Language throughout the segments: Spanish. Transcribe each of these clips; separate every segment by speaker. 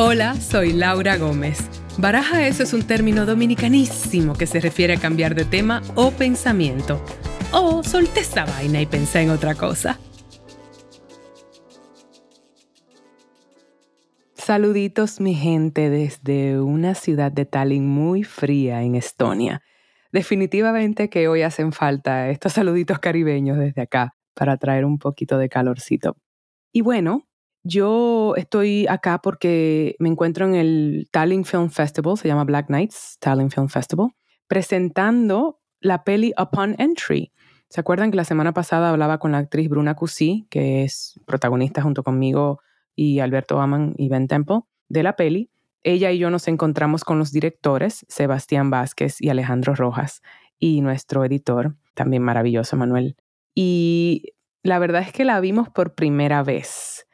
Speaker 1: Hola, soy Laura Gómez. Baraja eso es un término dominicanísimo que se refiere a cambiar de tema o pensamiento. O solté esa vaina y pensé en otra cosa. Saluditos mi gente desde una ciudad de Tallinn muy fría en Estonia. Definitivamente que hoy hacen falta estos saluditos caribeños desde acá para traer un poquito de calorcito. Y bueno, yo estoy acá porque me encuentro en el Tallinn Film Festival, se llama Black Nights Tallinn Film Festival, presentando la peli Upon Entry. ¿Se acuerdan que la semana pasada hablaba con la actriz Bruna Cusí, que es protagonista junto conmigo y Alberto Aman y Ben Temple de la peli? Ella y yo nos encontramos con los directores, Sebastián Vázquez y Alejandro Rojas, y nuestro editor, también maravilloso, Manuel. Y la verdad es que la vimos por primera vez.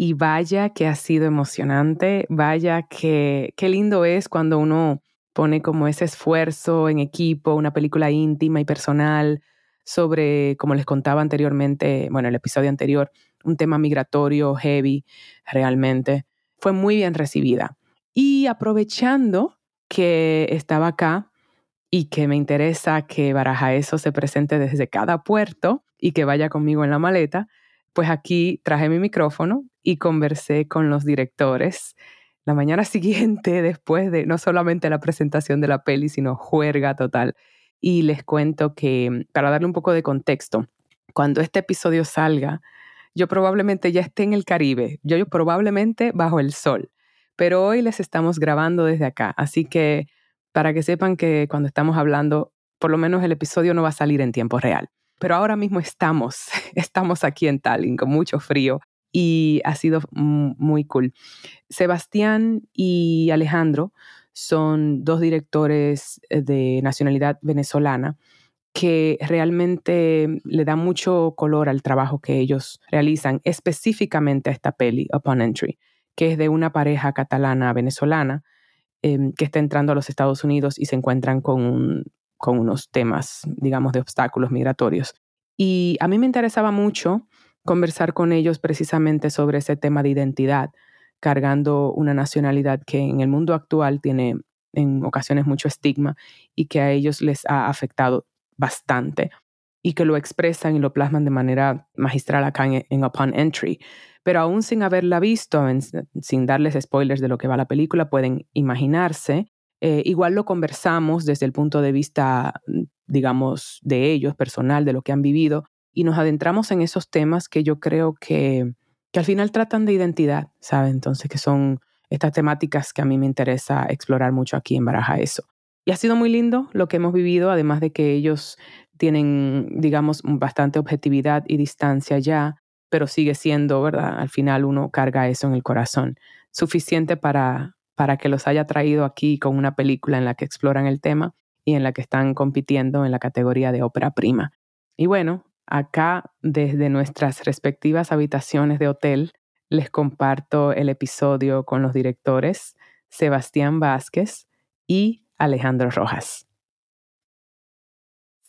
Speaker 1: Y vaya que ha sido emocionante, vaya que qué lindo es cuando uno pone como ese esfuerzo en equipo, una película íntima y personal sobre, como les contaba anteriormente, bueno, el episodio anterior, un tema migratorio heavy realmente. Fue muy bien recibida. Y aprovechando que estaba acá y que me interesa que Baraja eso se presente desde cada puerto y que vaya conmigo en la maleta, pues aquí traje mi micrófono y conversé con los directores la mañana siguiente, después de no solamente la presentación de la peli, sino juerga total. Y les cuento que, para darle un poco de contexto, cuando este episodio salga, yo probablemente ya esté en el Caribe, yo, yo probablemente bajo el sol, pero hoy les estamos grabando desde acá, así que para que sepan que cuando estamos hablando, por lo menos el episodio no va a salir en tiempo real pero ahora mismo estamos, estamos aquí en Tallinn con mucho frío y ha sido muy cool. Sebastián y Alejandro son dos directores eh, de nacionalidad venezolana que realmente le dan mucho color al trabajo que ellos realizan, específicamente a esta peli, Upon Entry, que es de una pareja catalana venezolana em, que está entrando a los Estados Unidos y se encuentran con un con unos temas, digamos, de obstáculos migratorios. Y a mí me interesaba mucho conversar con ellos precisamente sobre ese tema de identidad, cargando una nacionalidad que en el mundo actual tiene en ocasiones mucho estigma y que a ellos les ha afectado bastante y que lo expresan y lo plasman de manera magistral acá en, Upon Entry. Pero aún sin haberla visto, sin darles spoilers de lo que va la película, pueden imaginarse eh, igual lo conversamos desde el punto de vista, mm, digamos, de ellos, personal, de lo que han vivido, y nos adentramos en esos temas que yo creo que, que al final tratan de identidad, ¿sabe? Entonces, que son estas temáticas que a mí me interesa explorar mucho aquí en Baraja Eso. Y ha sido muy lindo lo que hemos vivido, además de que ellos tienen, digamos, bastante objetividad y distancia ya, pero sigue siendo, ¿verdad? Al final uno carga eso en el corazón, suficiente para, para que los haya traído aquí con una película en la que exploran el tema y en la que están compitiendo en la categoría de ópera prima. Y bueno, acá desde nuestras respectivas habitaciones de hotel les comparto el episodio con los directores Sebastián Vázquez y Alejandro Rojas.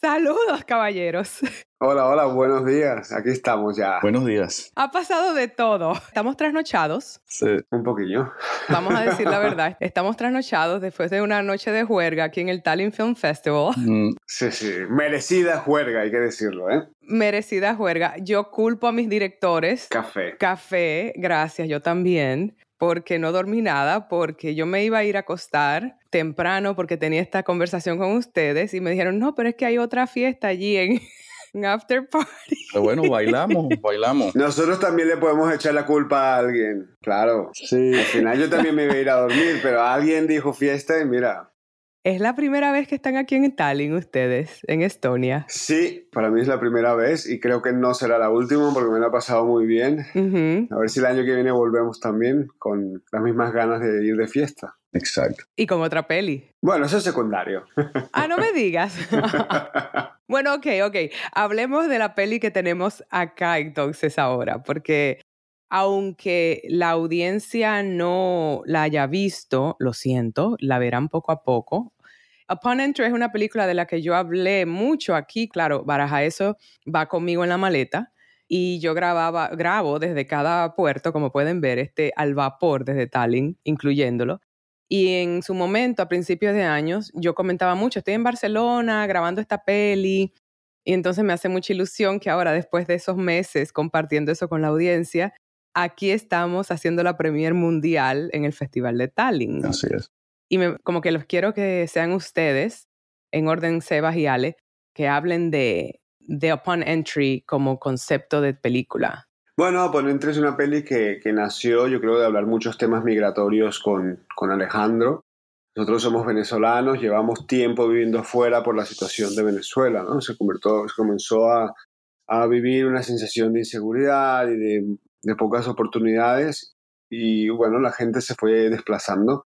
Speaker 1: Saludos, caballeros.
Speaker 2: Hola, hola, buenos días. Aquí estamos ya.
Speaker 3: Buenos días.
Speaker 1: Ha pasado de todo. Estamos trasnochados.
Speaker 2: Sí. Un poquillo.
Speaker 1: Vamos a decir la verdad. Estamos trasnochados después de una noche de juerga aquí en el Tallinn Film Festival.
Speaker 2: Mm. Sí, sí. Merecida juerga, hay que decirlo, ¿eh?
Speaker 1: Merecida juerga. Yo culpo a mis directores.
Speaker 2: Café.
Speaker 1: Café, gracias, yo también porque no dormí nada, porque yo me iba a ir a acostar temprano porque tenía esta conversación con ustedes y me dijeron, no, pero es que hay otra fiesta allí en, After Party.
Speaker 3: Pero bueno, bailamos, bailamos.
Speaker 2: Nosotros también le podemos echar la culpa a alguien, claro.
Speaker 3: Sí.
Speaker 2: Al final yo también me iba a ir a dormir, pero alguien dijo fiesta y mira,
Speaker 1: ¿Es la primera vez que están aquí en Tallinn ustedes, en Estonia?
Speaker 2: Sí, para mí es la primera vez y creo que no será la última porque me lo ha pasado muy bien. A ver si el año que viene volvemos también con las mismas ganas de ir de fiesta.
Speaker 3: Exacto.
Speaker 1: Y con otra peli.
Speaker 2: Bueno, eso es secundario.
Speaker 1: Ah, no me digas. bueno, ok, ok. Hablemos de la peli que tenemos acá entonces ahora, porque aunque la audiencia no la haya visto, lo siento, la verán poco a poco. Upon Entry es una película de la que yo hablé mucho aquí, claro, Baraja eso va conmigo en la maleta y yo grababa, grabo desde cada puerto, como pueden ver, este al vapor desde Tallinn, incluyéndolo. Y en su momento, a principios de años, yo comentaba mucho, estoy en Barcelona grabando esta peli, y entonces me hace mucha ilusión que ahora, después de esos meses compartiendo eso con la audiencia, aquí estamos haciendo la premier mundial en el Festival de Tallinn.
Speaker 3: Así es.
Speaker 1: Y como que los quiero que sean ustedes, en orden Sebas y Ale, que hablen de, de Upon Entry como concepto de película.
Speaker 2: Bueno, Upon Entry es una peli que, que nació, yo creo, de hablar muchos temas migratorios con, con Alejandro. Nosotros somos venezolanos, llevamos tiempo viviendo fuera por la situación de Venezuela, ¿no? Se, convirtió, se comenzó a, a vivir una sensación de inseguridad y de, de pocas oportunidades y bueno, la gente se fue desplazando.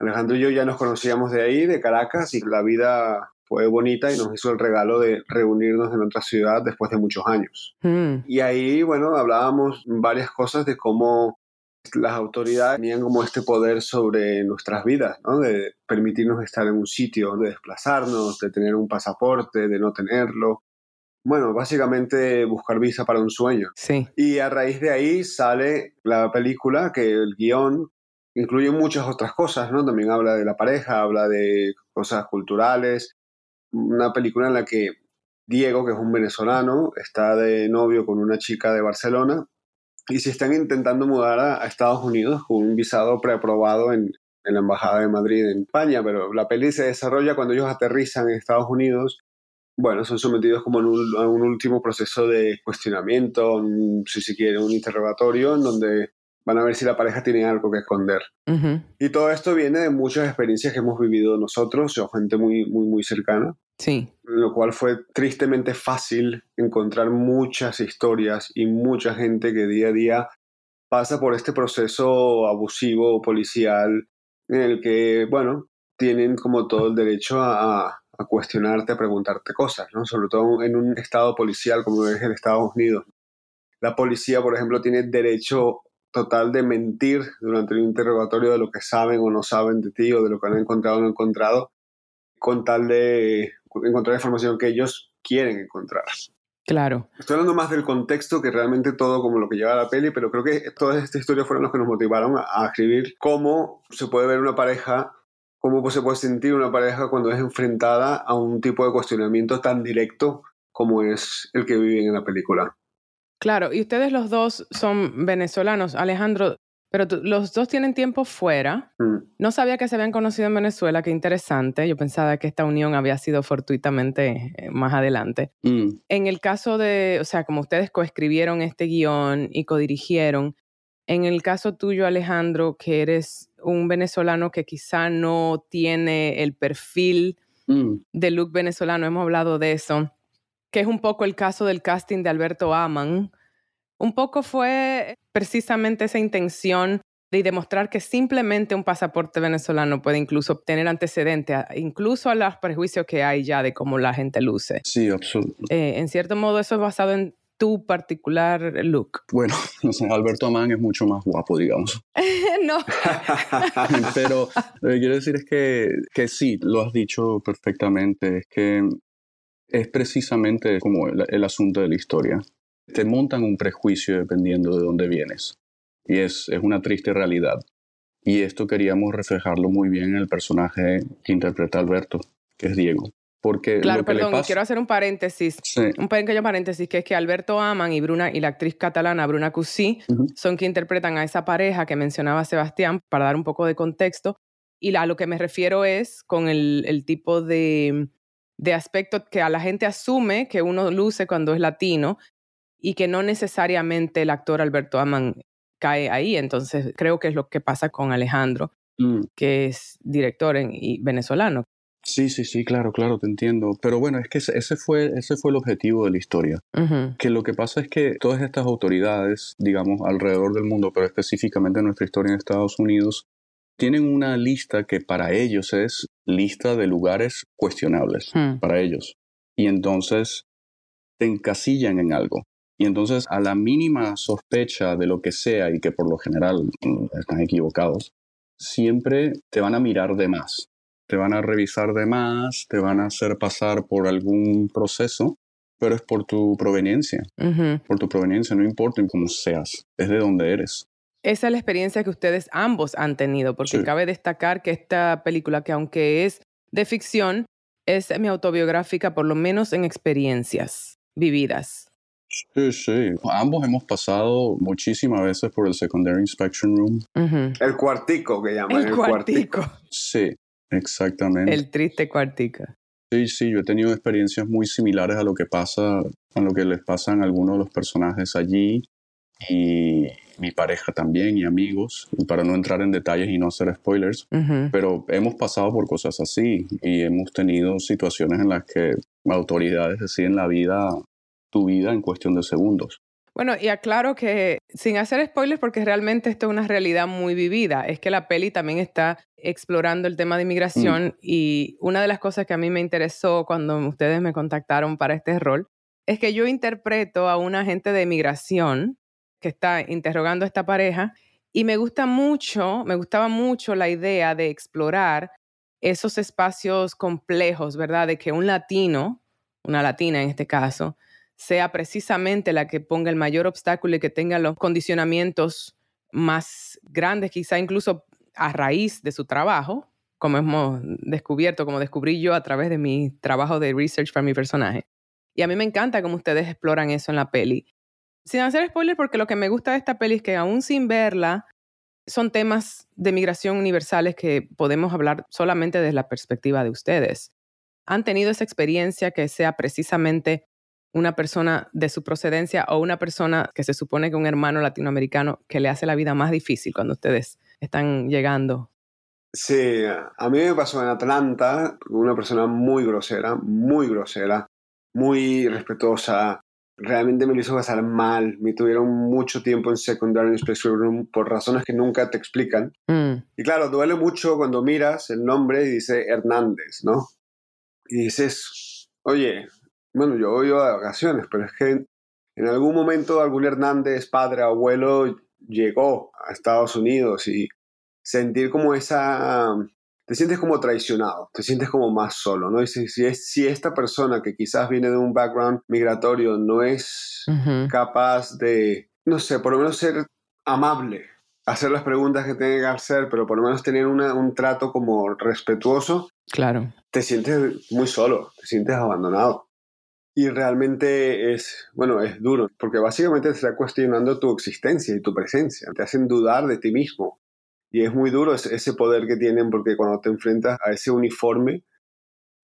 Speaker 2: Alejandro y yo ya nos conocíamos de ahí, de Caracas, y la vida fue bonita y nos hizo el regalo de reunirnos en otra ciudad después de muchos años. Mm. Y ahí, bueno, hablábamos varias cosas de cómo las autoridades tenían como este poder sobre nuestras vidas, ¿no? De permitirnos estar en un sitio, de desplazarnos, de tener un pasaporte, de no tenerlo. Bueno, básicamente buscar visa para un sueño.
Speaker 1: Sí.
Speaker 2: Y a raíz de ahí sale la película, que el guion incluye muchas otras cosas, ¿no? También habla de la pareja, habla de cosas culturales, una película en la que Diego, que es un venezolano, está de novio con una chica de Barcelona y se están intentando mudar a, Estados Unidos con un visado preaprobado en, en, la Embajada de Madrid en España, pero la peli se desarrolla cuando ellos aterrizan en Estados Unidos. Bueno, son sometidos como un, a un último proceso de cuestionamiento, si se quiere, un interrogatorio en donde van a ver si la pareja tiene algo que esconder. Y todo esto viene de muchas experiencias que hemos vivido nosotros, o gente muy, muy, muy cercana.
Speaker 1: Sí.
Speaker 2: Lo cual fue tristemente fácil encontrar muchas historias y mucha gente que día a día pasa por este proceso abusivo policial en el que, bueno, tienen como todo el derecho a, a cuestionarte, a preguntarte cosas, ¿no? Sobre todo en un estado policial como es el Estados Unidos. La policía, por ejemplo, tiene derecho total de mentir durante el interrogatorio de lo que saben o no saben de ti o de lo que han encontrado o no encontrado, con tal de encontrar información que ellos quieren encontrar.
Speaker 1: Claro.
Speaker 2: Estoy hablando más del contexto que realmente todo como lo que lleva a la peli, pero creo que todas estas historias fueron los que nos motivaron a, escribir cómo se puede ver una pareja, cómo se puede sentir una pareja cuando es enfrentada a un tipo de cuestionamiento tan directo como es el que viven en la película.
Speaker 1: Claro, y ustedes los dos son venezolanos, Alejandro, pero los dos tienen tiempo fuera. Mm. No sabía que se habían conocido en Venezuela, qué interesante. Yo pensaba que esta unión había sido fortuitamente eh, más adelante. Mm. En el caso de, o sea, como ustedes coescribieron este guion y codirigieron, en el caso tuyo, Alejandro, que eres un venezolano que quizá no tiene el perfil mm. de look venezolano, hemos hablado de eso que es un poco el caso del casting de Alberto Aman, un poco fue precisamente esa intención de demostrar que simplemente un pasaporte venezolano puede incluso obtener antecedentes, incluso a los prejuicios que hay ya de cómo la gente luce.
Speaker 3: Sí, absolutamente.
Speaker 1: Eh, en cierto modo, eso es basado en tu particular look.
Speaker 3: Bueno, no sé, Alberto Amán es mucho más guapo, digamos.
Speaker 1: no.
Speaker 3: Pero lo que quiero decir es que, que sí, lo has dicho perfectamente, es que es precisamente como el, asunto de la historia. Te montan un prejuicio dependiendo de dónde vienes. Y es, es una triste realidad. Y esto queríamos reflejarlo muy bien en el personaje que interpreta Alberto, que es Diego. Porque
Speaker 1: claro, perdón, quiero hacer un paréntesis, un pequeño paréntesis, que es que Alberto Aman y Bruna y la actriz catalana Bruna Cusí son quienes interpretan a esa pareja que mencionaba Sebastián, para dar un poco de contexto. Y a lo que me refiero es con el, el tipo de de aspectos que a la gente asume que uno luce cuando es latino y que no necesariamente el actor Alberto Aman cae ahí. Entonces creo que es lo que pasa con Alejandro, mm. que es director y venezolano.
Speaker 3: Sí, sí, sí, claro, claro, te entiendo. Pero bueno, es que ese fue, ese fue el objetivo de la historia. Que lo que pasa es que todas estas autoridades, digamos, alrededor del mundo, pero específicamente en nuestra historia en Estados Unidos, tienen una lista que para ellos es lista de lugares cuestionables, hmm. para ellos. Y entonces te encasillan en algo. Y entonces a la mínima sospecha de lo que sea y que por lo general mm, están equivocados, siempre te van a mirar de más. Te van a revisar de más, te van a hacer pasar por algún proceso pero es por tu proveniencia, por tu proveniencia, no importa cómo seas, es de donde eres.
Speaker 1: Esa es la experiencia que ustedes ambos han tenido, porque cabe destacar que esta película, que aunque es de ficción, es semi-autobiográfica, por lo menos en experiencias vividas.
Speaker 3: Sí, sí. Ambos hemos pasado muchísimas veces por el Secondary Inspection Room.
Speaker 2: El cuartico que llaman.
Speaker 1: El, cuartico.
Speaker 3: Sí, exactamente.
Speaker 1: El triste cuartico.
Speaker 3: Sí, sí, yo he tenido experiencias muy similares a lo que pasa, a lo que les pasan a algunos de los personajes allí y mi pareja también y amigos, para no entrar en detalles y no hacer spoilers, pero hemos pasado por cosas así y hemos tenido situaciones en las que autoridades deciden la vida tu vida en cuestión de segundos.
Speaker 1: Bueno, y aclaro que sin hacer spoilers, porque realmente esto es una realidad muy vivida, es que la peli también está explorando el tema de inmigración mm. y una de las cosas que a mí me interesó cuando ustedes me contactaron para este rol es que yo interpreto a un agente de inmigración que está interrogando a esta pareja y me gusta mucho, me gustaba mucho la idea de explorar esos espacios complejos, ¿verdad? De que un latino, una latina en este caso, sea precisamente la que ponga el mayor obstáculo y que tenga los condicionamientos más grandes, quizá incluso a raíz de su trabajo, como hemos descubierto, como descubrí yo a través de mi trabajo de research para mi personaje. Y a mí me encanta cómo ustedes exploran eso en la peli. Sin hacer spoiler, porque lo que me gusta de esta peli es que aún sin verla, son temas de migración universales que podemos hablar solamente desde la perspectiva de ustedes. ¿Han tenido esa experiencia que sea precisamente una persona de su procedencia o una persona que se supone que un hermano latinoamericano que le hace la vida más difícil cuando ustedes están llegando.
Speaker 2: Sí, a mí me pasó en Atlanta, una persona muy grosera, muy grosera, muy respetuosa. Realmente me lo hizo pasar mal. Me tuvieron mucho tiempo en Inspection Room por razones que nunca te explican. Mm. Y claro, duele mucho cuando miras el nombre y dice Hernández, ¿no? Y dices, oye, bueno, yo voy a vacaciones, pero es que en algún momento algún Hernández, padre, abuelo, llegó a Estados Unidos y sentir como esa... Te sientes como traicionado, te sientes como más solo, ¿no? Y si, es, si esta persona que quizás viene de un background migratorio no es capaz de, no sé, por lo menos ser amable, hacer las preguntas que tiene que hacer, pero por lo menos tener un trato como respetuoso,
Speaker 1: claro.
Speaker 2: te sientes muy solo, te sientes abandonado. Y realmente es, bueno, es duro, porque básicamente te está cuestionando tu existencia y tu presencia, te hacen dudar de ti mismo. Y es muy duro ese poder que tienen porque cuando te enfrentas a ese uniforme,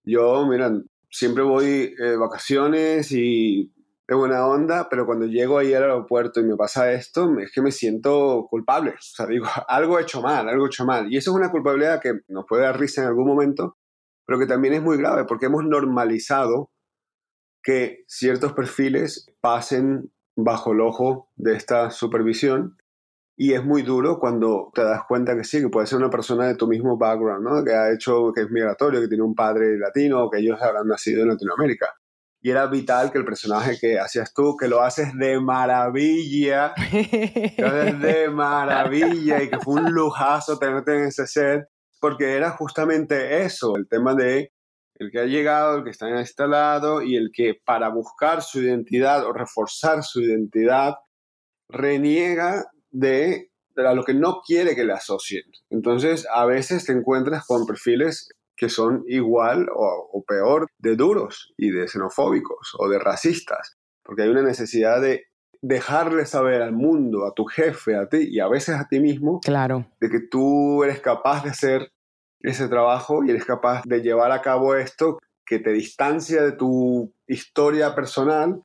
Speaker 2: yo, miran, siempre voy eh, vacaciones y de buena onda, pero cuando llego ahí al aeropuerto y me pasa esto, es que me siento culpable. O sea, digo, algo he hecho mal, algo he hecho mal. Y eso es una culpabilidad que nos puede dar risa en algún momento, pero que también es muy grave porque hemos normalizado que ciertos perfiles pasen bajo el ojo de esta supervisión y es muy duro cuando te das cuenta que sí, que puede ser una persona de tu mismo background, ¿no? que ha hecho, que es migratorio, que tiene un padre latino o que ellos habrán nacido en Latinoamérica. Y era vital que el personaje que hacías tú, que lo haces de maravilla, lo haces de maravilla y que fue un lujazo tenerte en ese set, porque era justamente eso, el tema de el que ha llegado, el que está instalado y el que para buscar su identidad o reforzar su identidad reniega de, a lo que no quiere que le asocien. Entonces, a veces te encuentras con perfiles que son igual o, o peor de duros y de xenofóbicos o de racistas, porque hay una necesidad de dejarle saber al mundo, a tu jefe, a ti y a veces a ti mismo,
Speaker 1: claro.
Speaker 2: de que tú eres capaz de ser ese trabajo y eres capaz de llevar a cabo esto que te distancia de tu historia personal,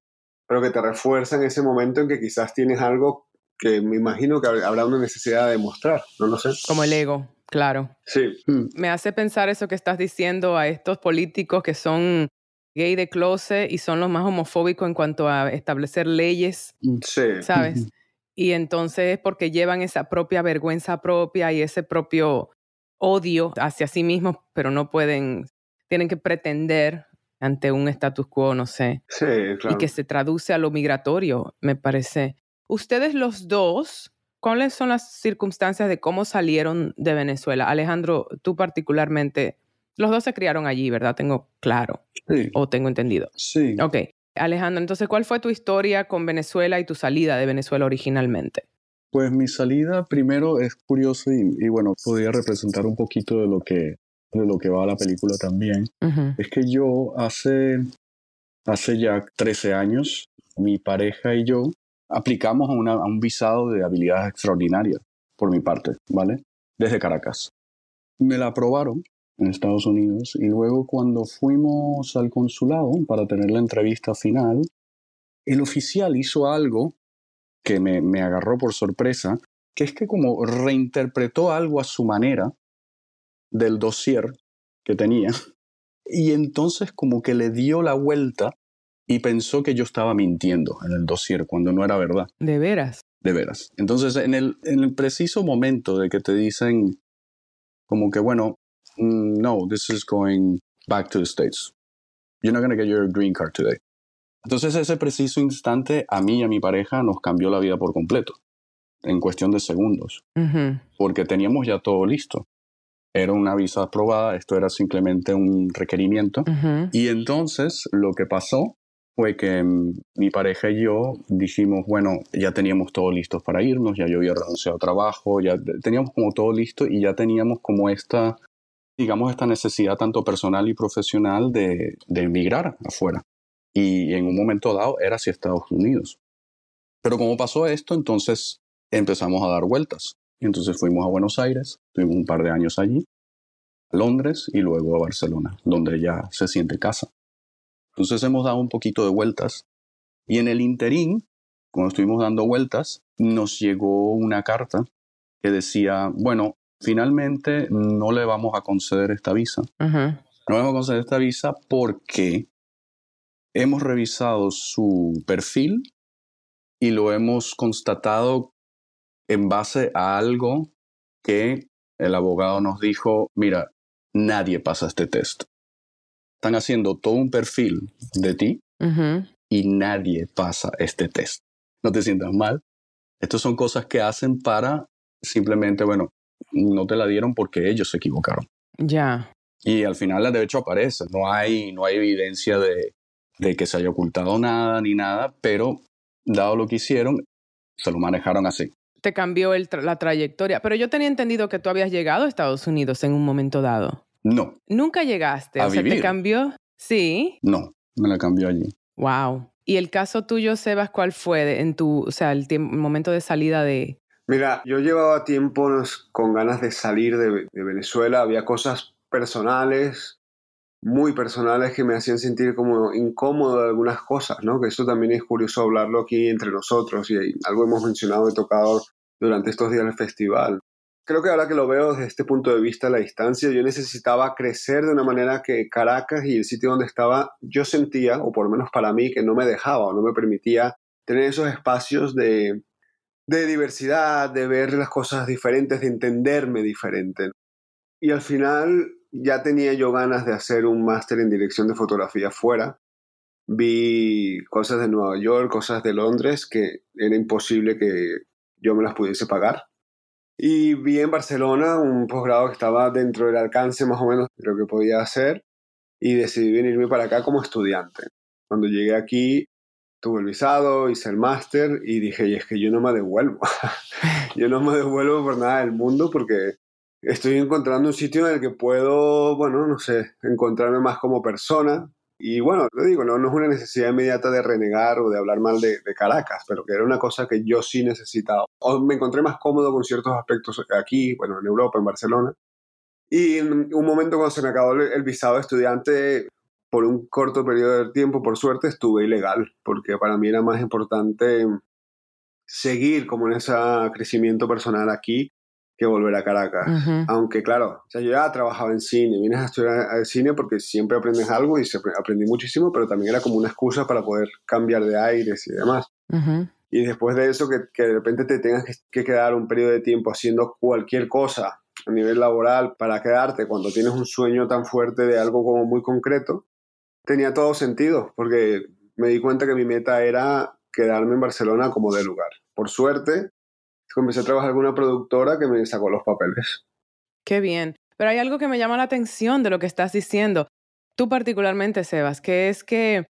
Speaker 2: pero que te refuerza en ese momento en que quizás tienes algo que me imagino que habrá una necesidad de mostrar, no lo sé.
Speaker 1: Como el ego, claro.
Speaker 2: Sí.
Speaker 1: Hmm. Me hace pensar eso que estás diciendo a estos políticos que son gay de closet y son los más homofóbicos en cuanto a establecer leyes,
Speaker 2: sí.
Speaker 1: ¿sabes? Y entonces porque llevan esa propia vergüenza propia y ese propio odio hacia sí mismos, pero no pueden, tienen que pretender ante un status quo, no sé.
Speaker 2: Sí, claro.
Speaker 1: Y que se traduce a lo migratorio, me parece. Ustedes los dos, ¿cuáles son las circunstancias de cómo salieron de Venezuela? Alejandro, tú particularmente, los dos se criaron allí, ¿verdad? Tengo claro.
Speaker 3: Sí.
Speaker 1: O tengo entendido.
Speaker 3: Sí.
Speaker 1: Ok. Alejandro, entonces, ¿cuál fue tu historia con Venezuela y tu salida de Venezuela originalmente?
Speaker 3: Pues mi salida primero es curioso y, bueno, podría representar un poquito de lo que, de lo que va a la película también. Es que yo hace, hace ya 13 años, mi pareja y yo aplicamos a, un visado de habilidades extraordinarias, por mi parte, ¿vale? Desde Caracas. Me la aprobaron en Estados Unidos y luego cuando fuimos al consulado para tener la entrevista final, el oficial hizo algo que me, me agarró por sorpresa, que es que como reinterpretó algo a su manera del dossier que tenía, y entonces como que le dio la vuelta y pensó que yo estaba mintiendo en el dossier cuando no era verdad.
Speaker 1: ¿De veras?
Speaker 3: De veras. Entonces, en el, en el preciso momento de que te dicen como que, bueno, mm, no, this is going back to the States. You're not going to get your green card today. Entonces ese preciso instante a mí y a mi pareja nos cambió la vida por completo, en cuestión de segundos, porque teníamos ya todo listo. Era una visa aprobada, esto era simplemente un requerimiento. Y entonces lo que pasó fue que mm, mi pareja y yo dijimos, bueno, ya teníamos todo listo para irnos, ya yo había renunciado a trabajo, ya teníamos como todo listo y ya teníamos como esta, digamos, esta necesidad tanto personal y profesional de, de emigrar afuera y en un momento dado era hacia Estados Unidos. Pero como pasó esto, entonces empezamos a dar vueltas. Entonces fuimos a Buenos Aires, tuvimos un par de años allí, a Londres y luego a Barcelona, donde ya se siente casa. Entonces hemos dado un poquito de vueltas y en el interín, cuando estuvimos dando vueltas, nos llegó una carta que decía, bueno, finalmente no le vamos a conceder esta visa. No le vamos a conceder esta visa porque hemos revisado su perfil y lo hemos constatado en base a algo que el abogado nos dijo, mira, nadie pasa este test. Están haciendo todo un perfil de ti y nadie pasa este test. No te sientas mal. Estas son cosas que hacen para simplemente, bueno, no te la dieron porque ellos se equivocaron.
Speaker 1: Ya.
Speaker 3: Y al final, de hecho, aparece. No hay, no hay evidencia de, de que se haya ocultado nada ni nada, pero dado lo que hicieron, se lo manejaron así.
Speaker 1: Te cambió la trayectoria, pero yo tenía entendido que tú habías llegado a Estados Unidos en un momento dado.
Speaker 3: No.
Speaker 1: Nunca llegaste, o sea, te cambió. Sí.
Speaker 3: No, me la cambió allí.
Speaker 1: Wow. ¿Y el caso tuyo, Sebas, cuál fue en tu, o sea, el, momento de salida de...
Speaker 2: Mira, yo llevaba tiempo con ganas de salir de Venezuela, había cosas personales muy personales que me hacían sentir como incómodo de algunas cosas, ¿no? Que eso también es curioso hablarlo aquí entre nosotros y algo hemos mencionado y tocado durante estos días del festival. Creo que ahora que lo veo desde este punto de vista la distancia, yo necesitaba crecer de una manera que Caracas y el sitio donde estaba, yo sentía, o por lo menos para mí, que no me dejaba o no me permitía tener esos espacios de, de diversidad, de ver las cosas diferentes, de entenderme diferente. Y al final ya tenía yo ganas de hacer un máster en dirección de fotografía fuera. Vi cosas de Nueva York, cosas de Londres que era imposible que yo me las pudiese pagar. Y vi en Barcelona un posgrado que estaba dentro del alcance más o menos de lo que podía hacer y decidí venirme para acá como estudiante. Cuando llegué aquí tuve el visado, hice el máster y dije, es que yo no me devuelvo. yo no me devuelvo por nada del mundo porque estoy encontrando un sitio en el que puedo, bueno, no sé, encontrarme más como persona. Y bueno, lo digo, no, no es una necesidad inmediata de renegar o de hablar mal de, Caracas, pero que era una cosa que yo sí necesitaba. O me encontré más cómodo con ciertos aspectos aquí, bueno, en Europa, en Barcelona. Y en un momento cuando se me acabó el visado de estudiante, por un corto periodo de tiempo, por suerte, estuve ilegal, porque para mí era más importante seguir como en ese crecimiento personal aquí que volver a Caracas. Aunque claro, o sea, yo ya trabajaba en cine, vienes a estudiar cine porque siempre aprendes algo y aprendí muchísimo, pero también era como una excusa para poder cambiar de aires y demás. Y después de eso, que, que, de repente te tengas que, quedar un periodo de tiempo haciendo cualquier cosa a nivel laboral para quedarte cuando tienes un sueño tan fuerte de algo como muy concreto, tenía todo sentido, porque me di cuenta que mi meta era quedarme en Barcelona como de lugar. Por suerte, comencé a trabajar con una productora que me sacó los papeles.
Speaker 1: Qué bien. Pero hay algo que me llama la atención de lo que estás diciendo. Tú particularmente, Sebas, que es que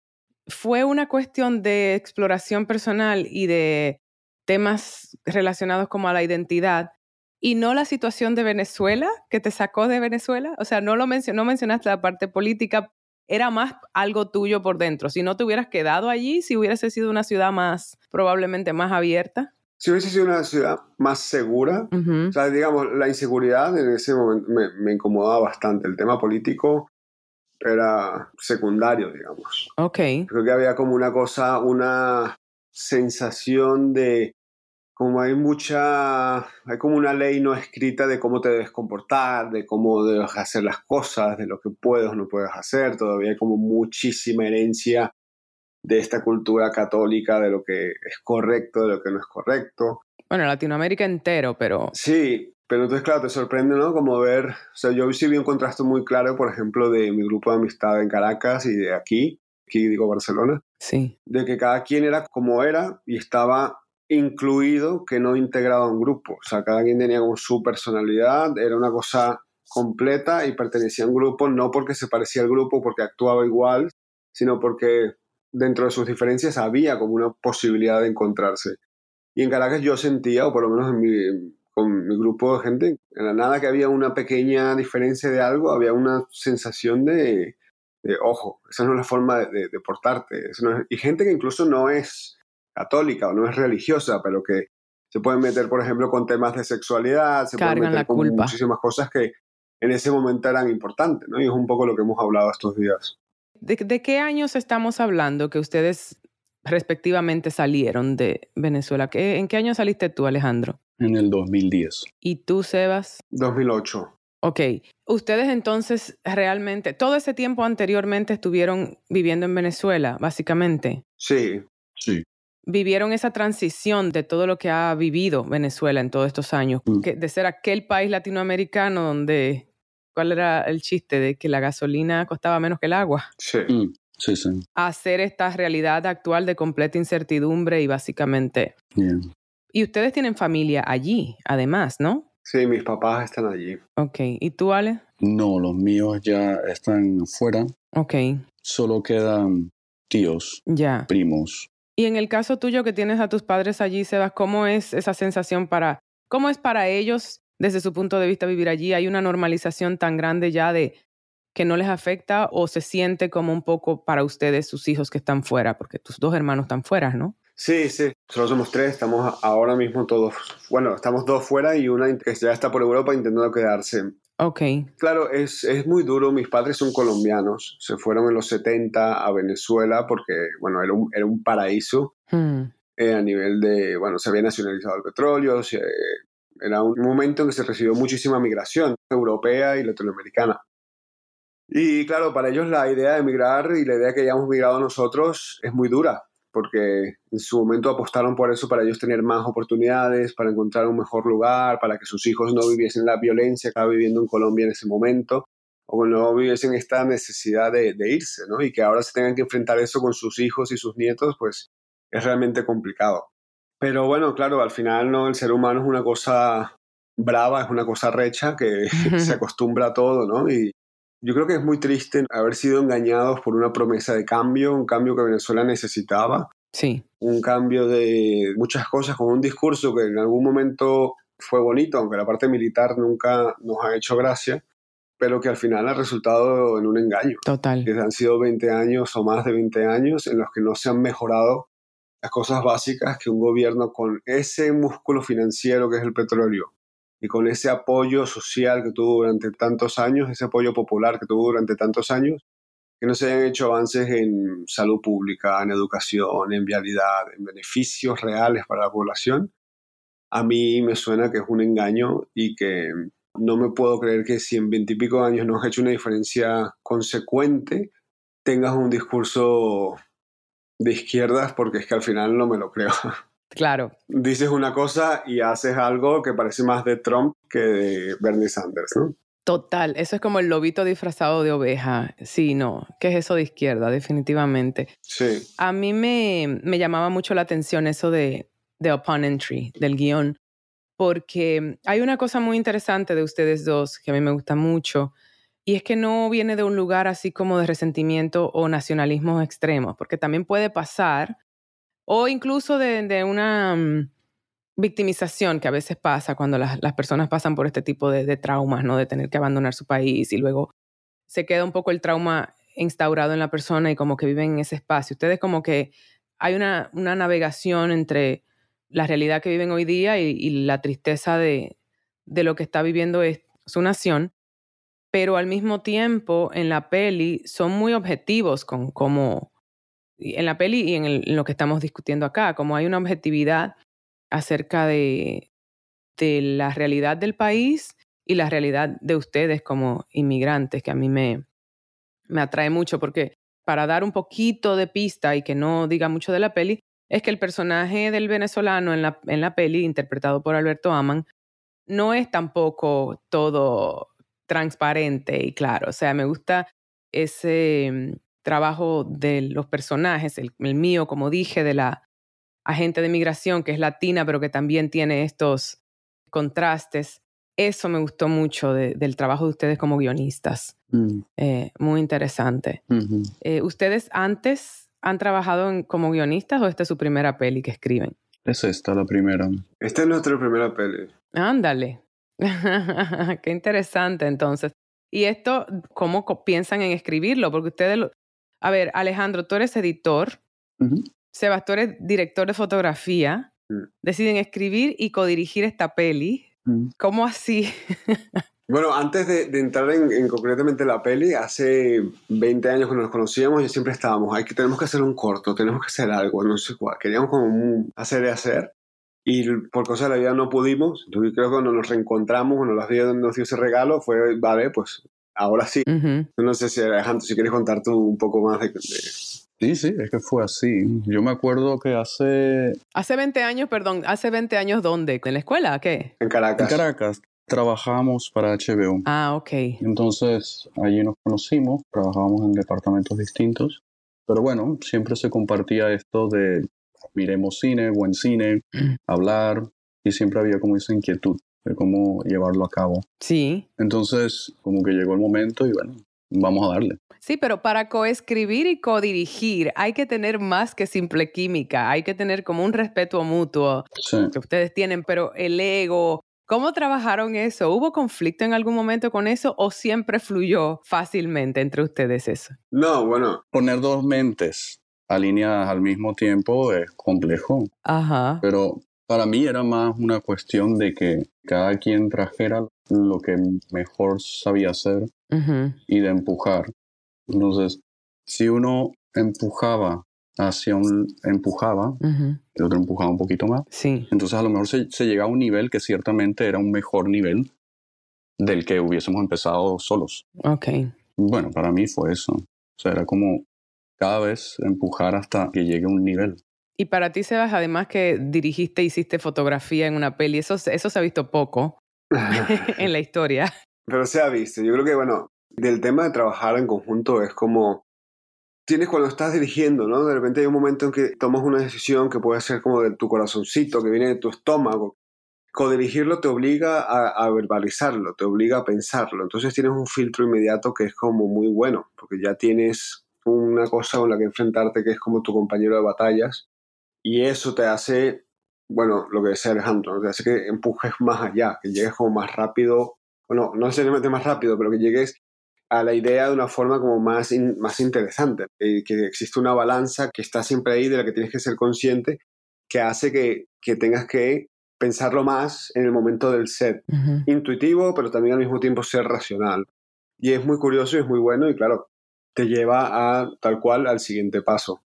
Speaker 1: fue una cuestión de exploración personal y de temas relacionados como a la identidad y no la situación de Venezuela que te sacó de Venezuela. O sea, no lo no mencionaste la parte política, era más algo tuyo por dentro. Si no te hubieras quedado allí, si hubiese sido una ciudad más, probablemente más abierta.
Speaker 2: Si hubiese sido una ciudad más segura, o sea, digamos, la inseguridad en ese momento me, me, incomodaba bastante. El tema político era secundario, digamos.
Speaker 1: Ok.
Speaker 2: Creo que había como una cosa, una sensación de como hay mucha, hay como una ley no escrita de cómo te debes comportar, de cómo debes hacer las cosas, de lo que puedes o no puedes hacer, todavía hay como muchísima herencia de esta cultura católica, de lo que es correcto, de lo que no es correcto.
Speaker 1: Bueno, Latinoamérica entero, pero...
Speaker 2: Sí, pero entonces, claro, te sorprende, ¿no? Como ver, o sea, yo sí vi un contraste muy claro, por ejemplo, de mi grupo de amistad en Caracas y de aquí, aquí digo Barcelona.
Speaker 1: Sí.
Speaker 2: De que cada quien era como era y estaba incluido que no integrado a un grupo. O sea, cada quien tenía como su personalidad, era una cosa completa y pertenecía a un grupo no porque se parecía al grupo, porque actuaba igual, sino porque dentro de sus diferencias había como una posibilidad de encontrarse. Y en Caracas yo sentía, o por lo menos en mi, con mi grupo de gente, en la nada que había una pequeña diferencia de algo, había una sensación de, ojo, esa no es la forma de, portarte. y gente que incluso no es católica o no es religiosa, pero que se pueden meter, por ejemplo, con temas de sexualidad, se pueden meter con muchísimas cosas que en ese momento eran importantes, ¿no? Y es un poco lo que hemos hablado estos días.
Speaker 1: ¿De, qué años estamos hablando que ustedes respectivamente salieron de Venezuela? ¿En qué año saliste tú, Alejandro?
Speaker 3: En el 2010.
Speaker 1: ¿Y tú, Sebas?
Speaker 2: 2008.
Speaker 1: Ok. Ustedes entonces realmente, todo ese tiempo anteriormente estuvieron viviendo en Venezuela, básicamente.
Speaker 2: Sí.
Speaker 3: Sí
Speaker 1: vivieron esa transición de todo lo que ha vivido Venezuela en todos estos años, mm. de ser aquel país latinoamericano donde, ¿cuál era el chiste? De que la gasolina costaba menos que el agua.
Speaker 2: Sí.
Speaker 3: Mm. Sí, sí.
Speaker 1: A hacer esta realidad actual de completa incertidumbre y básicamente... Y ustedes tienen familia allí, además, ¿no?
Speaker 2: Sí, mis papás están allí.
Speaker 1: Ok. ¿Y tú, Ale?
Speaker 3: No, los míos ya están fuera.
Speaker 1: Ok.
Speaker 3: Solo quedan tíos,
Speaker 1: ya.
Speaker 3: primos,
Speaker 1: y en el caso tuyo que tienes a tus padres allí, Sebas, ¿cómo es esa sensación para, cómo es para ellos desde su punto de vista vivir allí? ¿Hay una normalización tan grande ya de que no les afecta o se siente como un poco para ustedes, sus hijos que están fuera? Porque tus dos hermanos están fuera, ¿no?
Speaker 2: Sí, sí, solo somos tres, estamos ahora mismo todos, bueno, estamos dos fuera y una que ya está por Europa intentando quedarse.
Speaker 1: Ok.
Speaker 2: Claro, es, es, muy duro. Mis padres son colombianos. Se fueron en los 70 a Venezuela porque, bueno, era un, era un paraíso
Speaker 1: hmm.
Speaker 2: eh, a nivel de, bueno, se había nacionalizado el petróleo. Era un momento en que se recibió muchísima migración europea y latinoamericana. Y claro, para ellos la idea de emigrar y la idea que hayamos migrado nosotros es muy dura porque en su momento apostaron por eso para ellos tener más oportunidades, para encontrar un mejor lugar, para que sus hijos no viviesen la violencia que estaba viviendo en Colombia en ese momento, o no viviesen esta necesidad de, irse, ¿no? Y que ahora se tengan que enfrentar eso con sus hijos y sus nietos, pues es realmente complicado. Pero bueno, claro, al final no, el ser humano es una cosa brava, es una cosa recha que se acostumbra a todo, ¿no? Y, yo creo que es muy triste haber sido engañados por una promesa de cambio, un cambio que Venezuela necesitaba.
Speaker 1: Sí.
Speaker 2: Un cambio de muchas cosas con un discurso que en algún momento fue bonito, aunque la parte militar nunca nos ha hecho gracia, pero que al final ha resultado en un engaño.
Speaker 1: Total.
Speaker 2: Que han sido 20 años o más de 20 años en los que no se han mejorado las cosas básicas que un gobierno con ese músculo financiero que es el petróleo y con ese apoyo social que tuvo durante tantos años, ese apoyo popular que tuvo durante tantos años, que no se hayan hecho avances en salud pública, en educación, en vialidad, en beneficios reales para la población, a mí me suena que es un engaño y que no me puedo creer que si en veintipico años no has hecho una diferencia consecuente, tengas un discurso de izquierdas, porque es que al final no me lo creo.
Speaker 1: Claro.
Speaker 2: Dices una cosa y haces algo que parece más de Trump que de Bernie Sanders, ¿no?
Speaker 1: Total, eso es como el lobito disfrazado de oveja. Sí, no, ¿qué es eso de izquierda? Definitivamente.
Speaker 2: Sí.
Speaker 1: A mí me, me llamaba mucho la atención eso de, de Upon Entry, del guion, porque hay una cosa muy interesante de ustedes dos que a mí me gusta mucho, Y es que no viene de un lugar así como de resentimiento o nacionalismo extremos, porque también puede pasar, o incluso de, una mm, victimización que a veces pasa cuando las, personas pasan por este tipo de, traumas, ¿no? De tener que abandonar su país y luego se queda un poco el trauma instaurado en la persona y como que viven en ese espacio. Ustedes como que hay una, una navegación entre la realidad que viven hoy día y, la tristeza de, de, lo que está viviendo su nación, pero al mismo tiempo en la peli son muy objetivos con cómo, en la peli y en, lo que estamos discutiendo acá, como hay una objetividad acerca de, de la realidad del país y la realidad de ustedes como inmigrantes, que a mí me, me atrae mucho porque para dar un poquito de pista y que no diga mucho de la peli, es que el personaje del venezolano en la, en la peli, interpretado por Alberto Aman, no es tampoco todo transparente y claro. O sea, me gusta ese mm, trabajo de los personajes, el, mío, como dije, de la agente de migración, que es latina, pero que también tiene estos contrastes. Eso me gustó mucho del trabajo de ustedes como guionistas. Mm. Eh, muy interesante. Eh, ¿Ustedes antes han trabajado como guionistas o esta es su primera peli que escriben?
Speaker 3: Es esta la primera.
Speaker 2: Esta es nuestra primera peli.
Speaker 1: Ándale. Qué interesante entonces. ¿Y esto, cómo piensan en escribirlo? Porque ustedes, a ver, Alejandro, tú eres editor, Sebastián, tú eres director de fotografía, mm. deciden escribir y codirigir esta peli. Mm. ¿Cómo así?
Speaker 2: Bueno, antes de, entrar en, concretamente la peli, hace 20 años cuando nos conocíamos, ya siempre estábamos, hay que, tenemos que hacer un corto, tenemos que hacer algo, no sé cuál. Queríamos como hacer y hacer. Y por cosas de la vida no pudimos. Entonces creo que cuando nos reencontramos, cuando las vida nos dio ese regalo, fue, vale, pues ahora sí. No sé si Alejandro, si quieres contar tú un poco más de,
Speaker 3: Sí, sí, es que fue así. Yo me acuerdo que hace...
Speaker 1: Hace 20 años, perdón, hace 20 años ¿dónde? ¿En la escuela? ¿Qué?
Speaker 2: En Caracas.
Speaker 3: En Caracas trabajamos para HBO.
Speaker 1: Ah, ok.
Speaker 3: Entonces allí nos conocimos, trabajábamos en departamentos distintos, pero bueno, siempre se compartía esto de miremos cine, buen cine, hablar, y siempre había como esa inquietud de cómo llevarlo a cabo.
Speaker 1: Sí.
Speaker 3: Entonces, como que llegó el momento y bueno, vamos a darle.
Speaker 1: Sí, pero para coescribir y codirigir hay que tener más que simple química, hay que tener como un respeto mutuo que ustedes tienen, pero el ego, ¿Cómo trabajaron eso? ¿Hubo conflicto en algún momento con eso o siempre fluyó fácilmente entre ustedes eso?
Speaker 2: No, bueno.
Speaker 3: Poner dos mentes alineadas al mismo tiempo es complejo.
Speaker 1: Ajá.
Speaker 3: Pero para mí era más una cuestión de que cada quien trajera lo que mejor sabía hacer y de empujar. Entonces, si uno empujaba hacia un empujaba, el otro empujaba un poquito más.
Speaker 1: Sí.
Speaker 3: Entonces a lo mejor se, se llegaba a un nivel que ciertamente era un mejor nivel del que hubiésemos empezado solos.
Speaker 1: Ok.
Speaker 3: Bueno, para mí fue eso. O sea, era como cada vez empujar hasta que llegue a un nivel.
Speaker 1: Y para ti, Sebas, además que dirigiste, hiciste fotografía en una peli, eso, eso se ha visto poco en la historia.
Speaker 2: Pero se ha visto. Yo creo que, bueno, del tema de trabajar en conjunto es como tienes cuando estás dirigiendo, ¿no? De repente hay un momento en que tomas una decisión que puede ser como de tu corazoncito, que viene de tu estómago. Codirigirlo te obliga a, verbalizarlo, te obliga a pensarlo. Entonces tienes un filtro inmediato que es como muy bueno, porque ya tienes una cosa con la que enfrentarte que es como tu compañero de batallas. Y eso te hace, bueno, lo que decía Alejandro, ¿no? te hace que empujes más allá, que llegues como más rápido, bueno, no necesariamente más rápido, pero que llegues a la idea de una forma como más, más interesante, eh, que existe una balanza que está siempre ahí, de la que tienes que ser consciente, que hace que, que tengas que pensarlo más en el momento del set. Intuitivo, pero también al mismo tiempo ser racional. Y es muy curioso y es muy bueno y claro, te lleva a tal cual al siguiente paso.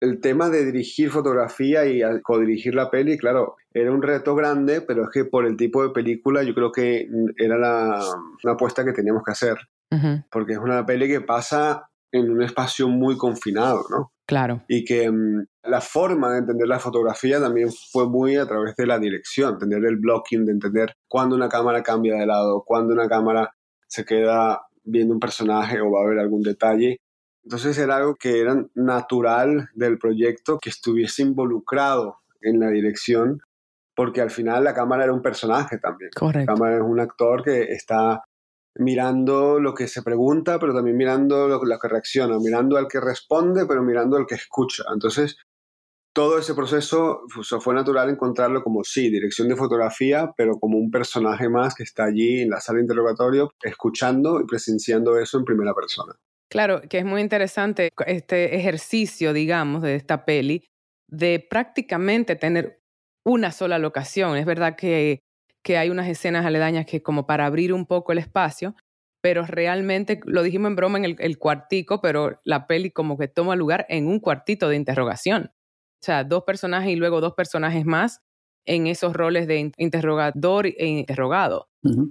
Speaker 2: El tema de dirigir fotografía y codirigir la peli, claro, era un reto grande, pero es que por el tipo de película yo creo que era la, apuesta que teníamos que hacer porque es una peli que pasa en un espacio muy confinado, ¿no?
Speaker 1: Claro.
Speaker 2: Y que mm, la forma de entender la fotografía también fue muy a través de la dirección, entender el blocking, de entender cuándo una cámara cambia de lado, cuándo una cámara se queda viendo un personaje o va a haber algún detalle. Entonces era algo que era natural del proyecto que estuviese involucrado en la dirección, porque al final la cámara era un personaje también.
Speaker 1: Correcto.
Speaker 2: La cámara es un actor que está mirando lo que se pregunta, pero también mirando lo, lo que reacciona, mirando al que responde, pero mirando al que escucha. Entonces, todo ese proceso fue natural encontrarlo como sí, dirección de fotografía, pero como un personaje más que está allí en la sala de interrogatorio, escuchando y presenciando eso en primera persona.
Speaker 1: Claro, que es muy interesante este ejercicio, digamos, de esta peli, de prácticamente tener una sola locación. Es verdad que, que hay unas escenas aledañas que como para abrir un poco el espacio, pero realmente, lo dijimos en broma en el, el cuartico, pero la peli como que toma lugar en un cuartito de interrogación. O sea, dos personajes y luego dos personajes más en esos roles de interrogador e interrogado.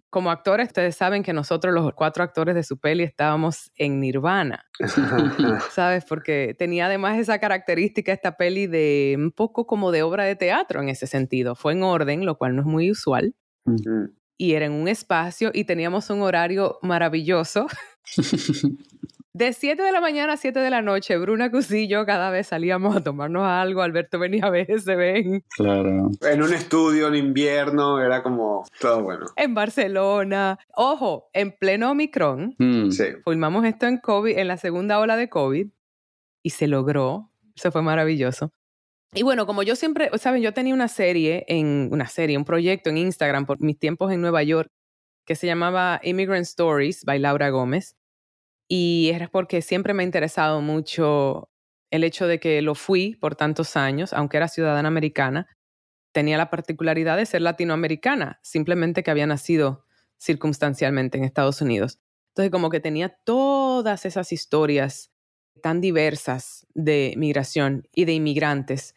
Speaker 1: Como actores, ustedes saben que nosotros, los cuatro actores de su peli, estábamos en Nirvana. ¿Sabes? Porque tenía además esa característica esta peli de un poco como de obra de teatro en ese sentido. Fue en orden, lo cual no es muy usual. Y era en un espacio y teníamos un horario maravilloso. De 7 de la mañana a 7 de la noche, Bruna Cusillo cada vez salíamos a tomarnos algo. Alberto venía a veces, se ven.
Speaker 3: Claro.
Speaker 2: En un estudio en invierno, era como todo bueno.
Speaker 1: En Barcelona. Ojo, en pleno Omicron.
Speaker 3: Mm.
Speaker 2: Sí.
Speaker 1: Filmamos esto en COVID, en la segunda ola de COVID, y se logró. Eso fue maravilloso. Y bueno, como yo siempre, saben, yo tenía una serie en una serie, un proyecto en Instagram por mis tiempos en Nueva York que se llamaba Immigrant Stories by Laura Gómez. Y es porque siempre me ha interesado mucho el hecho de que lo fui por tantos años, aunque era ciudadana americana, tenía la particularidad de ser latinoamericana, simplemente que había nacido circunstancialmente en Estados Unidos. Entonces, como que tenía todas esas historias tan diversas de migración y de inmigrantes.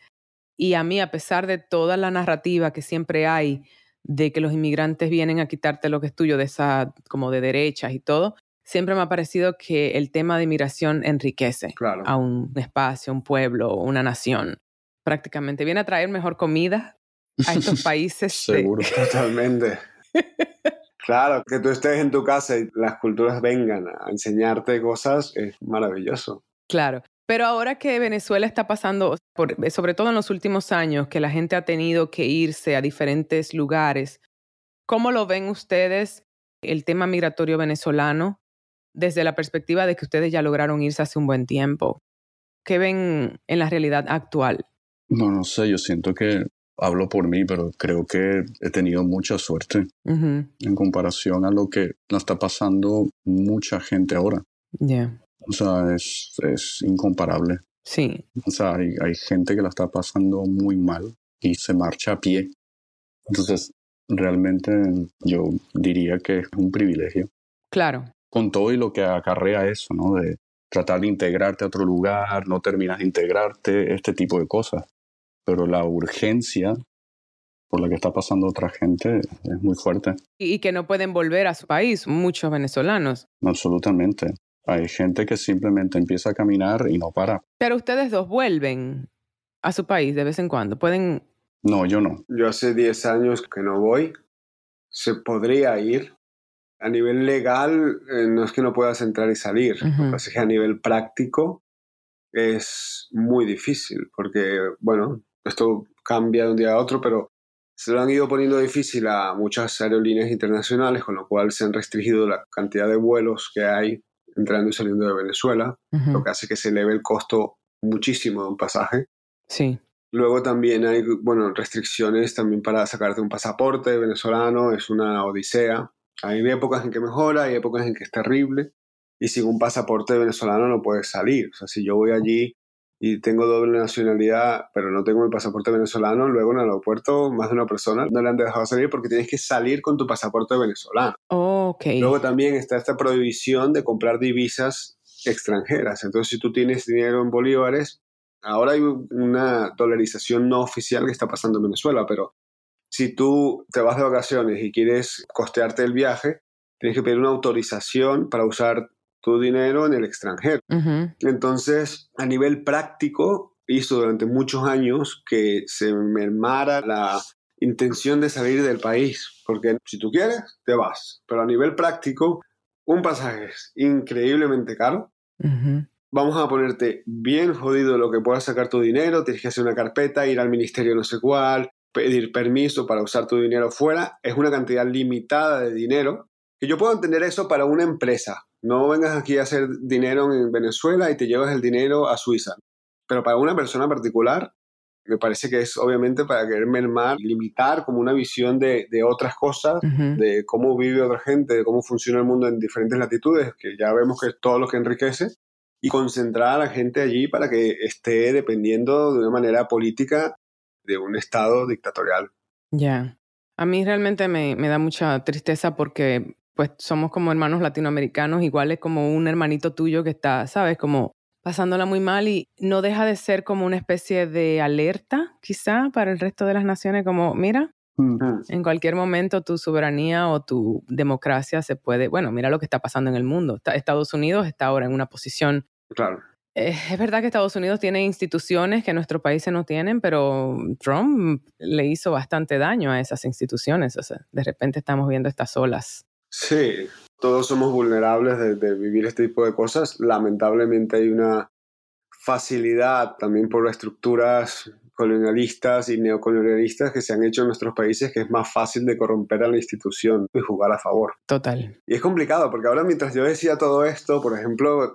Speaker 1: Y a mí, a pesar de toda la narrativa que siempre hay de que los inmigrantes vienen a quitarte lo que es tuyo de esa, como de derechas y todo, siempre me ha parecido que el tema de migración enriquece a un espacio, un pueblo, una nación. Prácticamente viene a traer mejor comida a estos países.
Speaker 3: Seguro.
Speaker 2: Totalmente. claro, que tú estés en tu casa y las culturas vengan a enseñarte cosas es maravilloso.
Speaker 1: Claro. Pero ahora que Venezuela está pasando, sobre todo en los últimos años, que la gente ha tenido que irse a diferentes lugares, ¿cómo lo ven ustedes el tema migratorio venezolano? Desde la perspectiva de que ustedes ya lograron irse hace un buen tiempo. ¿Qué ven en la realidad actual?
Speaker 3: No, no sé, yo siento que hablo por mí, pero creo que he tenido mucha suerte en comparación a lo que nos está pasando mucha gente ahora.
Speaker 1: Ya.
Speaker 3: O sea, es, es, incomparable.
Speaker 1: Sí.
Speaker 3: O sea, hay, hay gente que la está pasando muy mal y se marcha a pie. Entonces, realmente yo diría que es un privilegio.
Speaker 1: Claro
Speaker 3: con todo y lo que acarrea eso, ¿no? De tratar de integrarte a otro lugar, no terminas de integrarte, este tipo de cosas. Pero la urgencia por la que está pasando otra gente es muy fuerte.
Speaker 1: Y que no pueden volver a su país, muchos venezolanos.
Speaker 3: Absolutamente. Hay gente que simplemente empieza a caminar y no para.
Speaker 1: Pero ustedes dos vuelven a su país de vez en cuando. ¿Pueden...?
Speaker 3: No, yo no.
Speaker 2: Yo hace 10 años que no voy. Se podría ir, a nivel legal eh, no es que no puedas entrar y salir, lo que que a nivel práctico es muy difícil, porque, bueno, esto cambia de un día a otro, pero se lo han ido poniendo difícil a muchas aerolíneas internacionales, con lo cual se han restringido la cantidad de vuelos que hay entrando y saliendo de Venezuela, lo que hace que se eleve el costo muchísimo de un pasaje.
Speaker 1: Sí.
Speaker 2: Luego también hay, bueno, restricciones también para sacarte un pasaporte venezolano, es una odisea. Hay épocas en que mejora, hay épocas en que es terrible. Y sin un pasaporte venezolano no puedes salir. O sea, si yo voy allí y tengo doble nacionalidad, pero no tengo mi pasaporte venezolano, luego en el aeropuerto más de una persona no le han dejado salir porque tienes que salir con tu pasaporte venezolano.
Speaker 1: okay.
Speaker 2: Luego también está esta prohibición de comprar divisas extranjeras. Entonces, si tú tienes dinero en bolívares, ahora hay una dolarización no oficial que está pasando en Venezuela, pero si tú te vas de vacaciones y quieres costearte el viaje, tienes que pedir una autorización para usar tu dinero en el extranjero. Entonces, a nivel práctico, hizo durante muchos años que se mermara la intención de salir del país, porque si tú quieres, te vas, pero a nivel práctico, un pasaje es increíblemente caro. Vamos a ponerte bien jodido lo que puedas sacar tu dinero, tienes que hacer una carpeta, ir al ministerio no sé cuál, pedir permiso para usar tu dinero fuera, es una cantidad limitada de dinero Que yo puedo entender eso para una empresa. No vengas aquí a hacer dinero en Venezuela y te llevas el dinero a Suiza. Pero para una persona particular, me parece que es obviamente para querer mermar, limitar como una visión de, de otras cosas, de cómo vive otra gente, de cómo funciona el mundo en diferentes latitudes, que ya vemos que es todo lo que enriquece, y concentrar a la gente allí para que esté dependiendo de una manera política de un Estado dictatorial.
Speaker 1: Ya. A mí realmente me, me da mucha tristeza porque pues somos como hermanos latinoamericanos, iguales como un hermanito tuyo que está, ¿sabes? Como pasándola muy mal y no deja de ser como una especie de alerta, quizá, para el resto de las naciones, como, mira, en cualquier momento tu soberanía o tu democracia se puede, bueno, mira lo que está pasando en el mundo. Estados Unidos está ahora en una posición...
Speaker 2: Claro.
Speaker 1: Eh, es verdad que Estados Unidos tiene instituciones que nuestros países no tienen, pero Trump le hizo bastante daño a esas instituciones. O sea, de repente estamos viendo estas olas.
Speaker 2: Sí, todos somos vulnerables de, vivir este tipo de cosas. Lamentablemente hay una facilidad también por estructuras colonialistas y neocolonialistas que se han hecho en nuestros países que es más fácil de corromper a la institución y jugar a favor.
Speaker 1: Total.
Speaker 2: Y es complicado porque ahora mientras yo decía todo esto, por ejemplo,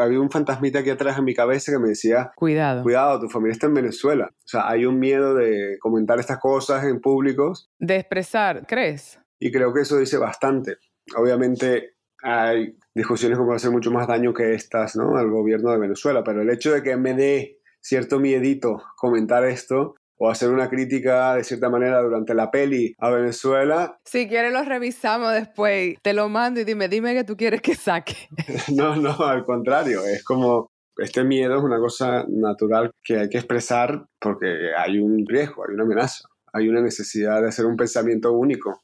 Speaker 2: había un fantasmita aquí atrás en mi cabeza que me decía,
Speaker 1: cuidado,
Speaker 2: cuidado, tu familia está en Venezuela. O sea, hay un miedo de comentar estas cosas en públicos.
Speaker 1: De expresar, ¿crees?
Speaker 2: Y creo que eso dice bastante obviamente hay discusiones que pueden hacer mucho más daño que estas, ¿no? Al gobierno de Venezuela, pero el hecho de que me dé cierto miedito comentar esto o hacer una crítica de cierta manera durante la peli a Venezuela.
Speaker 1: Si quieres lo revisamos después, te lo mando y dime, dime que tú quieres que saque.
Speaker 2: no, no, al contrario, es como este miedo es una cosa natural que hay que expresar porque hay un riesgo, hay una amenaza, hay una necesidad de hacer un pensamiento único.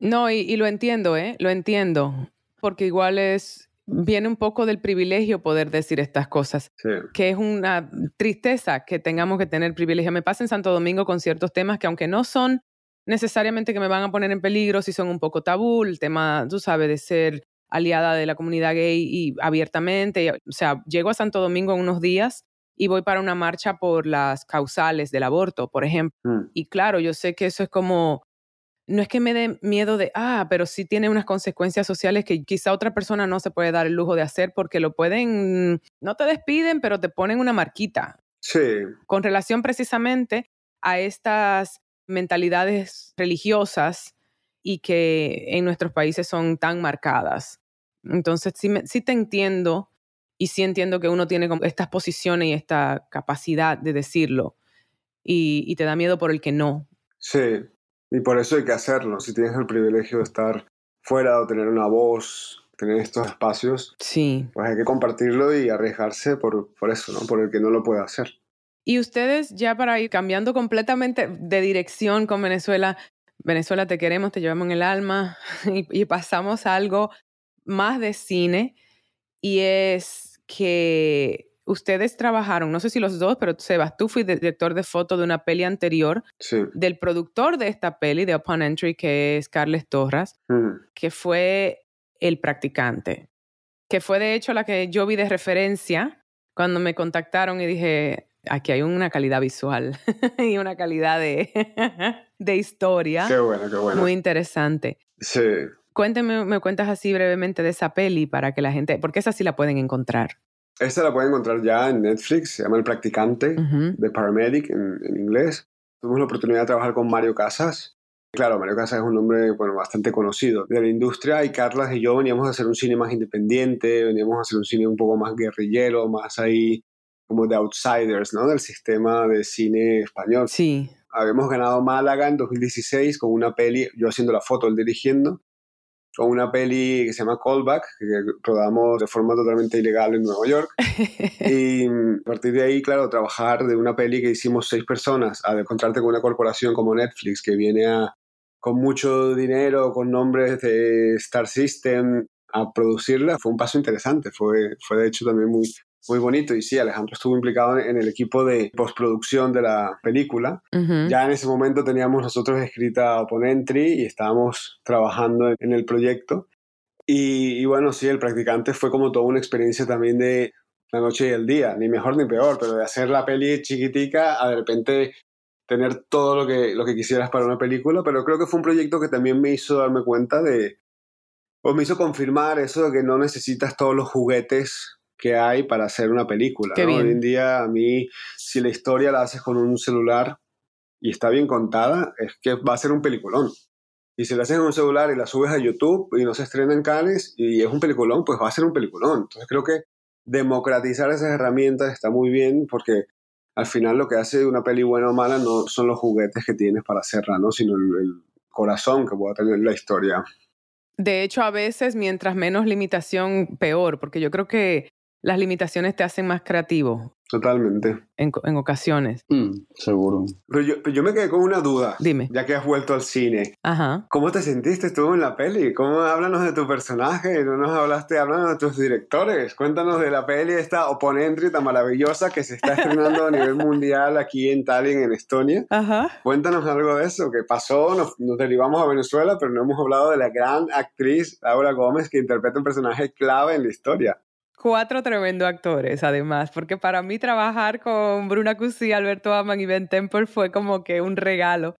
Speaker 1: No, y, lo entiendo, ¿eh? Lo entiendo, porque igual es, viene un poco del privilegio poder decir estas cosas, que es una tristeza que tengamos que tener privilegio. Me pasa en Santo Domingo con ciertos temas que aunque no son necesariamente que me van a poner en peligro, si son un poco tabú, el tema, tú sabes, de ser aliada de la comunidad gay y abiertamente, o sea, llego a Santo Domingo en unos días y voy para una marcha por las causales del aborto, por ejemplo. Mm. Y claro, yo sé que eso es como no es que me dé miedo de, ah, pero sí tiene unas consecuencias sociales que quizá otra persona no se puede dar el lujo de hacer porque lo pueden, no te despiden, pero te ponen una marquita.
Speaker 2: Sí.
Speaker 1: Con relación precisamente a estas mentalidades religiosas y que en nuestros países son tan marcadas. Entonces, sí, sí te entiendo y sí entiendo que uno tiene estas posiciones y esta capacidad de decirlo y, y te da miedo por el que no.
Speaker 2: Sí, y por eso hay que hacerlo. Si tienes el privilegio de estar fuera o tener una voz, tener estos espacios,
Speaker 1: sí.
Speaker 2: pues hay que compartirlo y arriesgarse por, por eso, ¿no? Por el que no lo puede hacer.
Speaker 1: Y ustedes, ya para ir cambiando completamente de dirección con Venezuela, Venezuela te queremos, te llevamos en el alma y, y pasamos a algo más de cine y es que ustedes trabajaron, no sé si los dos, pero Sebas, tú fuiste director de foto de una peli anterior del productor de esta peli, de Upon Entry, que es Carles Torres, que fue El Practicante, que fue de hecho la que yo vi de referencia cuando me contactaron y dije, aquí hay una calidad visual y una calidad de, de historia.
Speaker 2: Qué bueno, qué bueno.
Speaker 1: Muy interesante.
Speaker 2: Sí.
Speaker 1: Cuénteme, me cuentas así brevemente de esa peli para que la gente, porque esa sí la pueden encontrar.
Speaker 2: Esta la pueden encontrar ya en Netflix, se llama El Practicante, de Paramedic en, inglés. Tuvimos la oportunidad de trabajar con Mario Casas. Claro, Mario Casas es un hombre bueno, bastante conocido de la industria y Carlas y yo veníamos a hacer un cine más independiente, veníamos a hacer un cine un poco más guerrillero, más ahí como de outsiders, ¿no? Del sistema de cine español.
Speaker 1: Sí.
Speaker 2: Habíamos ganado Málaga en 2016 con una peli, yo haciendo la foto, él dirigiendo, o una peli que se llama Callback, que rodamos de forma totalmente ilegal en Nueva York. y a partir de ahí, claro, trabajar de una peli que hicimos seis personas, a encontrarte con una corporación como Netflix que viene a, con mucho dinero, con nombres de Star System, a producirla, fue un paso interesante. Fue, fue de hecho también muy, muy bonito. Y sí, Alejandro estuvo implicado en el equipo de postproducción de la película. Ya en ese momento teníamos nosotros escrita Entry y estábamos trabajando en el proyecto. Y, bueno, sí, el practicante fue como toda una experiencia también de la noche y el día, ni mejor ni peor, pero de hacer la peli chiquitica a de repente tener todo lo que, lo que quisieras para una película, pero creo que fue un proyecto que también me hizo darme cuenta de, pues me hizo confirmar eso de que no necesitas todos los juguetes que hay para hacer una película. Hoy en día, a mí, si la historia la haces con un celular y está bien contada, es que va a ser un peliculón. Y si la haces en un celular y la subes a YouTube y no se estrena en Cannes y es un peliculón, pues va a ser un peliculón. Entonces creo que democratizar esas herramientas está muy bien porque al final lo que hace una peli buena o mala no son los juguetes que tienes para hacerla, ¿no? sino el, el corazón que pueda tener la historia.
Speaker 1: De hecho, a veces mientras menos limitación, peor, porque yo creo que las limitaciones te hacen más creativo.
Speaker 2: Totalmente.
Speaker 1: En, en ocasiones.
Speaker 3: Mm, seguro.
Speaker 2: Pero yo, yo, me quedé con una duda.
Speaker 1: Dime.
Speaker 2: Ya que has vuelto al cine.
Speaker 1: Ajá.
Speaker 2: ¿Cómo te sentiste tú en la peli? ¿Cómo háblanos de tu personaje? No nos hablaste, háblanos de tus directores. Cuéntanos de la peli esta oponente tan maravillosa que se está estrenando a nivel mundial aquí en Tallinn, en Estonia.
Speaker 1: Ajá.
Speaker 2: Cuéntanos algo de eso. ¿Qué pasó? Nos, nos derivamos a Venezuela, pero no hemos hablado de la gran actriz Laura Gómez que interpreta un personaje clave en la historia
Speaker 1: cuatro tremendos actores, además, porque para mí trabajar con Bruna Cusi, Alberto Aman y Ben Temple fue como que un regalo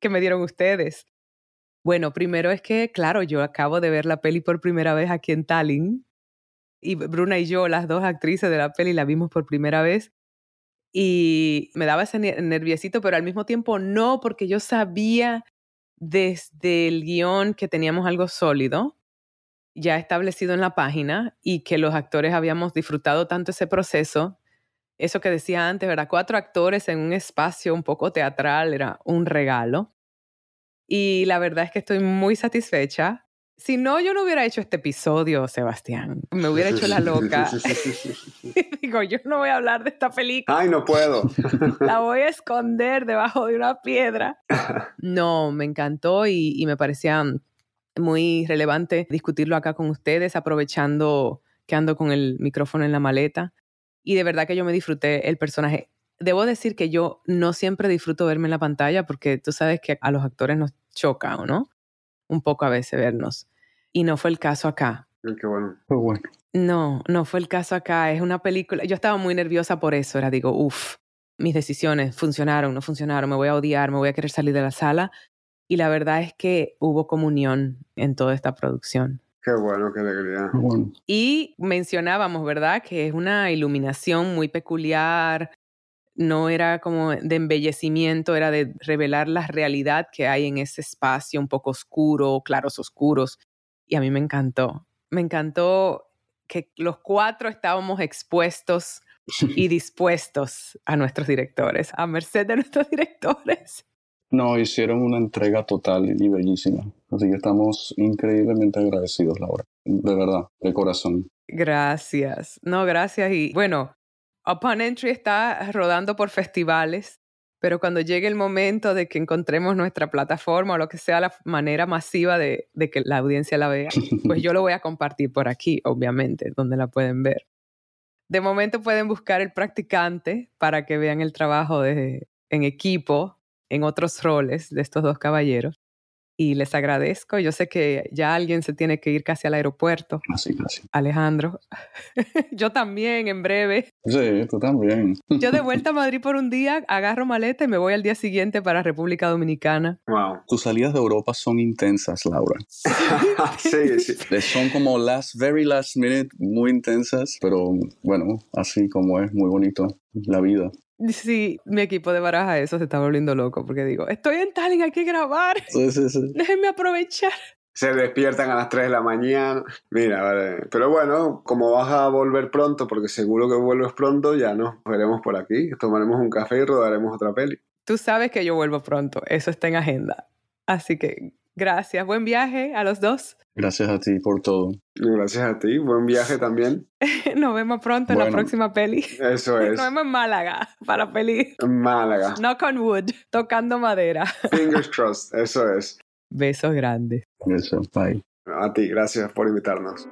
Speaker 1: que me dieron ustedes. Bueno, primero es que, claro, yo acabo de ver la peli por primera vez aquí en Tallinn y Bruna y yo, las dos actrices de la peli, la vimos por primera vez y me daba ese nerviosito, pero al mismo tiempo no, porque yo sabía desde el guion que teníamos algo sólido ya establecido en la página y que los actores habíamos disfrutado tanto ese proceso. Eso que decía antes, ¿verdad? Cuatro actores en un espacio un poco teatral era un regalo. Y la verdad es que estoy muy satisfecha. Si no, yo no hubiera hecho este episodio, Sebastián. Me hubiera hecho la loca. Digo, yo no voy a hablar de esta película.
Speaker 2: Ay, no puedo.
Speaker 1: la voy a esconder debajo de una piedra. No, me encantó y, y me parecían muy relevante discutirlo acá con ustedes, aprovechando que ando con el micrófono en la maleta. Y de verdad que yo me disfruté el personaje. Debo decir que yo no siempre disfruto verme en la pantalla porque tú sabes que a los actores nos choca, ¿o no? Un poco a veces vernos. Y no fue el caso acá.
Speaker 2: Qué bueno.
Speaker 3: bueno.
Speaker 1: No, no fue el caso acá. Es una película. Yo estaba muy nerviosa por eso. Era, digo, uff, mis decisiones funcionaron, no funcionaron, me voy a odiar, me voy a querer salir de la sala. Y la verdad es que hubo comunión en toda esta producción.
Speaker 2: Qué bueno, qué alegría.
Speaker 1: Y mencionábamos, ¿verdad? Que es una iluminación muy peculiar. No era como de embellecimiento, era de revelar la realidad que hay en ese espacio un poco oscuro, claros oscuros. Y a mí me encantó. Me encantó que los cuatro estábamos expuestos y dispuestos a nuestros directores, a merced de nuestros directores.
Speaker 3: No, hicieron una entrega total y bellísima. Así que estamos increíblemente agradecidos, Laura. De verdad, de corazón.
Speaker 1: Gracias. No, gracias. Y bueno, Upon Entry está rodando por festivales, pero cuando llegue el momento de que encontremos nuestra plataforma o lo que sea la manera masiva de, de que la audiencia la vea, pues yo lo voy a compartir por aquí, obviamente, donde la pueden ver. De momento pueden buscar el practicante para que vean el trabajo de, en equipo en otros roles de estos dos caballeros. Y les agradezco. Yo sé que ya alguien se tiene que ir casi al aeropuerto.
Speaker 3: Así, casi.
Speaker 1: Alejandro. Yo también, en breve.
Speaker 3: Sí, tú también.
Speaker 1: Yo de vuelta a Madrid por un día, agarro maleta y me voy al día siguiente para República Dominicana.
Speaker 2: Wow.
Speaker 3: Tus salidas de Europa son intensas, Laura.
Speaker 2: sí, sí.
Speaker 3: Son como last, very last minute, muy intensas, pero bueno, así como es, muy bonito la vida.
Speaker 1: Sí, mi equipo de baraja eso se está volviendo loco porque digo, estoy en Tallinn, hay que grabar.
Speaker 3: Sí, sí, sí.
Speaker 1: Déjenme aprovechar.
Speaker 2: Se despiertan a las 3 de la mañana. Mira, vale. Pero bueno, como vas a volver pronto, porque seguro que vuelves pronto, ya nos veremos por aquí. Tomaremos un café y rodaremos otra peli.
Speaker 1: Tú sabes que yo vuelvo pronto, eso está en agenda. Así que gracias, buen viaje a los dos.
Speaker 3: Gracias a ti por todo.
Speaker 2: Gracias a ti, buen viaje también.
Speaker 1: Nos vemos pronto en la próxima peli.
Speaker 2: Eso es.
Speaker 1: Nos vemos en Málaga para peli.
Speaker 2: Málaga.
Speaker 1: Knock on wood, tocando madera.
Speaker 2: Fingers crossed, eso es.
Speaker 1: Besos grandes.
Speaker 3: Besos, bye.
Speaker 2: A ti, gracias por invitarnos.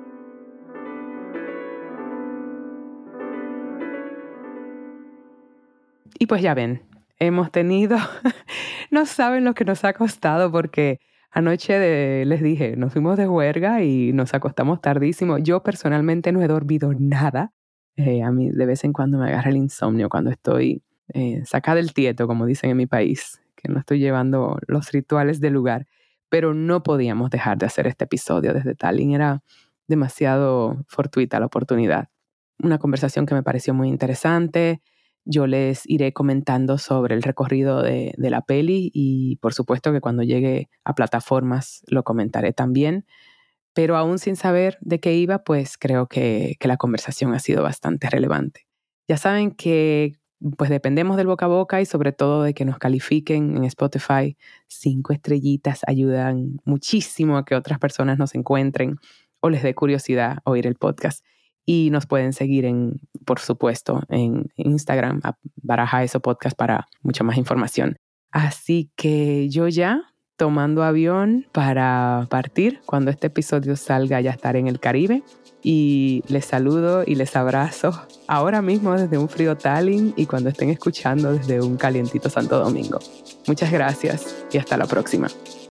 Speaker 1: Y pues ya ven, hemos tenido, no saben lo que nos ha costado porque Anoche les dije, nos fuimos de huelga y nos acostamos tardísimo. Yo personalmente no he dormido nada. Eh, a mí de vez en cuando me agarra el insomnio cuando estoy eh, sacada del tieto, como dicen en mi país, que no estoy llevando los rituales del lugar. pero no podíamos dejar de hacer este episodio desde Tallinn. Era demasiado fortuita la oportunidad. Una conversación que me pareció muy interesante. Yo les iré comentando sobre el recorrido de, la peli y por supuesto que cuando llegue a plataformas lo comentaré también. Pero aún sin saber de qué iba, pues creo que, que la conversación ha sido bastante relevante. Ya saben que pues dependemos del boca a boca y sobre todo de que nos califiquen en Spotify. Cinco estrellitas ayudan muchísimo a que otras personas nos encuentren o les dé curiosidad oír el podcast. Y nos pueden seguir en, por supuesto, en Instagram, Baraja Eso Podcast para mucha más información. Así que yo ya tomando avión para partir. Cuando este episodio salga ya estaré en el Caribe y les saludo y les abrazo ahora mismo desde un frío Tallinn y cuando estén escuchando desde un calientito Santo Domingo. Muchas gracias y hasta la próxima.